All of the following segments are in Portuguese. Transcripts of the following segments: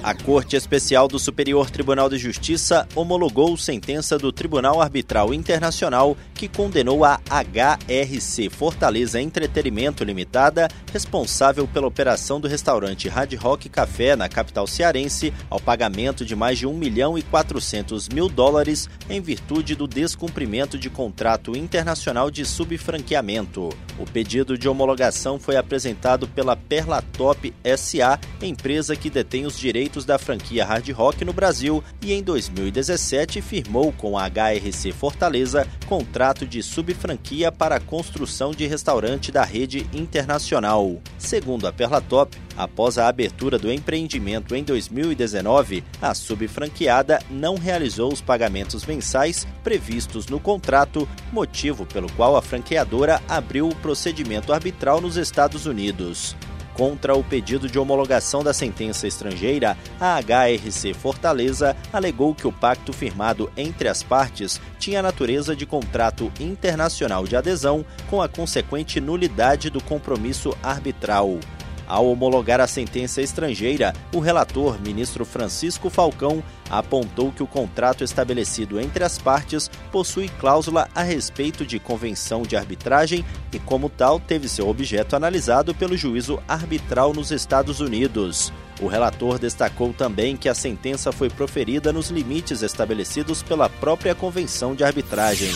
A Corte Especial do Superior Tribunal de Justiça homologou sentença do Tribunal Arbitral Internacional que condenou a HRC Fortaleza Entretenimento Limitada, responsável pela operação do restaurante Hard Rock Café na capital cearense, ao pagamento de mais de 1 milhão e 400 mil dólares em virtude do descumprimento de contrato internacional de subfranqueamento. O pedido de homologação foi apresentado pela Perlatop SA, empresa que detém os direitos da franquia Hard Rock no Brasil e em 2017 firmou com a HRC Fortaleza contrato de subfranquia para a construção de restaurante da rede internacional. Segundo a Perlatop, após a abertura do empreendimento em 2019, a subfranqueada não realizou os pagamentos mensais previstos no contrato, motivo pelo qual a franqueadora abriu o procedimento arbitral nos Estados Unidos. Contra o pedido de homologação da sentença estrangeira, a HRC Fortaleza alegou que o pacto firmado entre as partes tinha natureza de contrato internacional de adesão, com a consequente nulidade do compromisso arbitral. Ao homologar a sentença estrangeira, o relator, ministro Francisco Falcão, apontou que o contrato estabelecido entre as partes possui cláusula a respeito de convenção de arbitragem e, como tal, teve seu objeto analisado pelo juízo arbitral nos Estados Unidos. O relator destacou também que a sentença foi proferida nos limites estabelecidos pela própria convenção de arbitragem.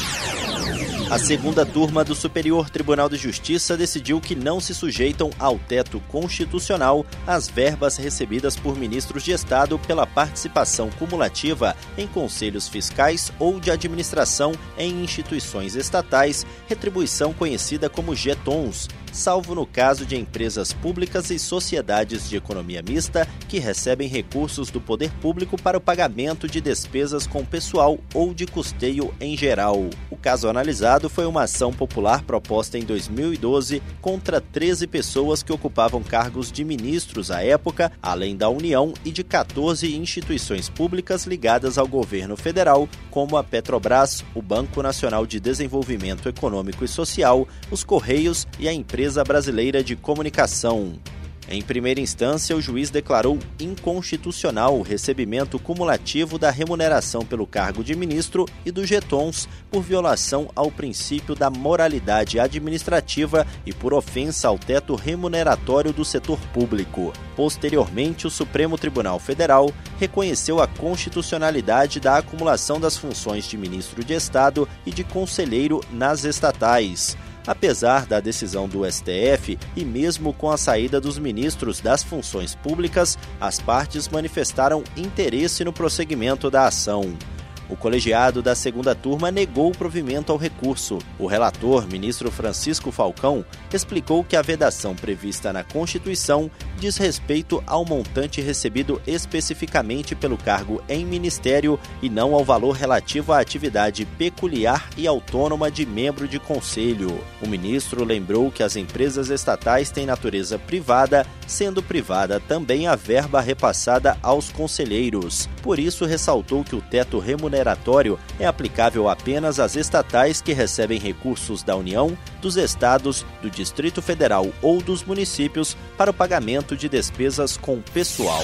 A segunda turma do Superior Tribunal de Justiça decidiu que não se sujeitam ao teto constitucional as verbas recebidas por ministros de Estado pela participação cumulativa em conselhos fiscais ou de administração em instituições estatais, retribuição conhecida como GETONs, salvo no caso de empresas públicas e sociedades de economia mista que recebem recursos do poder público para o pagamento de despesas com pessoal ou de custeio em geral. O caso analisado foi uma ação popular proposta em 2012 contra 13 pessoas que ocupavam cargos de ministros à época, além da União e de 14 instituições públicas ligadas ao governo federal, como a Petrobras, o Banco Nacional de Desenvolvimento Econômico e Social, os Correios e a empresa Empresa Brasileira de Comunicação. Em primeira instância, o juiz declarou inconstitucional o recebimento cumulativo da remuneração pelo cargo de ministro e dos getons por violação ao princípio da moralidade administrativa e por ofensa ao teto remuneratório do setor público. Posteriormente, o Supremo Tribunal Federal reconheceu a constitucionalidade da acumulação das funções de ministro de Estado e de conselheiro nas estatais. Apesar da decisão do STF e mesmo com a saída dos ministros das funções públicas, as partes manifestaram interesse no prosseguimento da ação. O colegiado da segunda turma negou o provimento ao recurso. O relator, ministro Francisco Falcão, explicou que a vedação prevista na Constituição diz respeito ao montante recebido especificamente pelo cargo em ministério e não ao valor relativo à atividade peculiar e autônoma de membro de conselho. O ministro lembrou que as empresas estatais têm natureza privada, sendo privada também a verba repassada aos conselheiros. Por isso, ressaltou que o teto remuneratório é aplicável apenas às estatais que recebem recursos da União, dos estados, do Distrito Federal ou dos municípios para o pagamento de despesas com pessoal.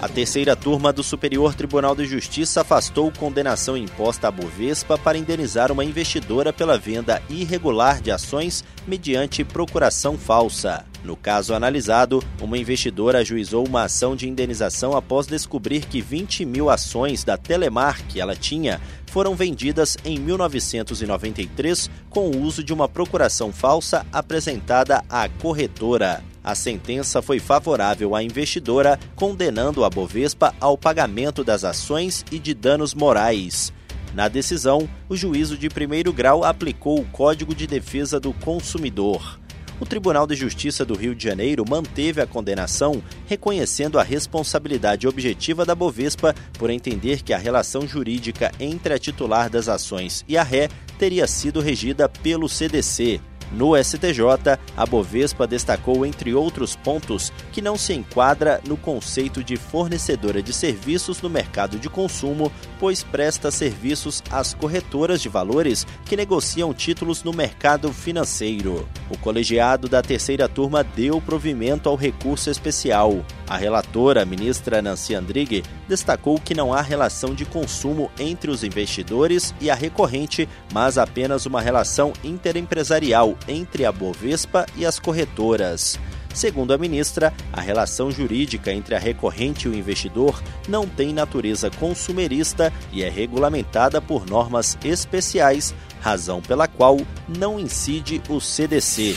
A terceira turma do Superior Tribunal de Justiça afastou condenação imposta à Bovespa para indenizar uma investidora pela venda irregular de ações mediante procuração falsa. No caso analisado, uma investidora ajuizou uma ação de indenização após descobrir que 20 mil ações da Telemar que ela tinha foram vendidas em 1993 com o uso de uma procuração falsa apresentada à corretora. A sentença foi favorável à investidora, condenando a Bovespa ao pagamento das ações e de danos morais. Na decisão, o juízo de primeiro grau aplicou o Código de Defesa do Consumidor. O Tribunal de Justiça do Rio de Janeiro manteve a condenação, reconhecendo a responsabilidade objetiva da Bovespa por entender que a relação jurídica entre a titular das ações e a ré teria sido regida pelo CDC. No STJ, a Bovespa destacou, entre outros pontos, que não se enquadra no conceito de fornecedora de serviços no mercado de consumo, pois presta serviços às corretoras de valores que negociam títulos no mercado financeiro. O colegiado da terceira turma deu provimento ao recurso especial. A relatora, a ministra Nancy Andrighi, destacou que não há relação de consumo entre os investidores e a recorrente, mas apenas uma relação interempresarial entre a Bovespa e as corretoras. Segundo a ministra, a relação jurídica entre a recorrente e o investidor não tem natureza consumerista e é regulamentada por normas especiais, razão pela qual não incide o CDC.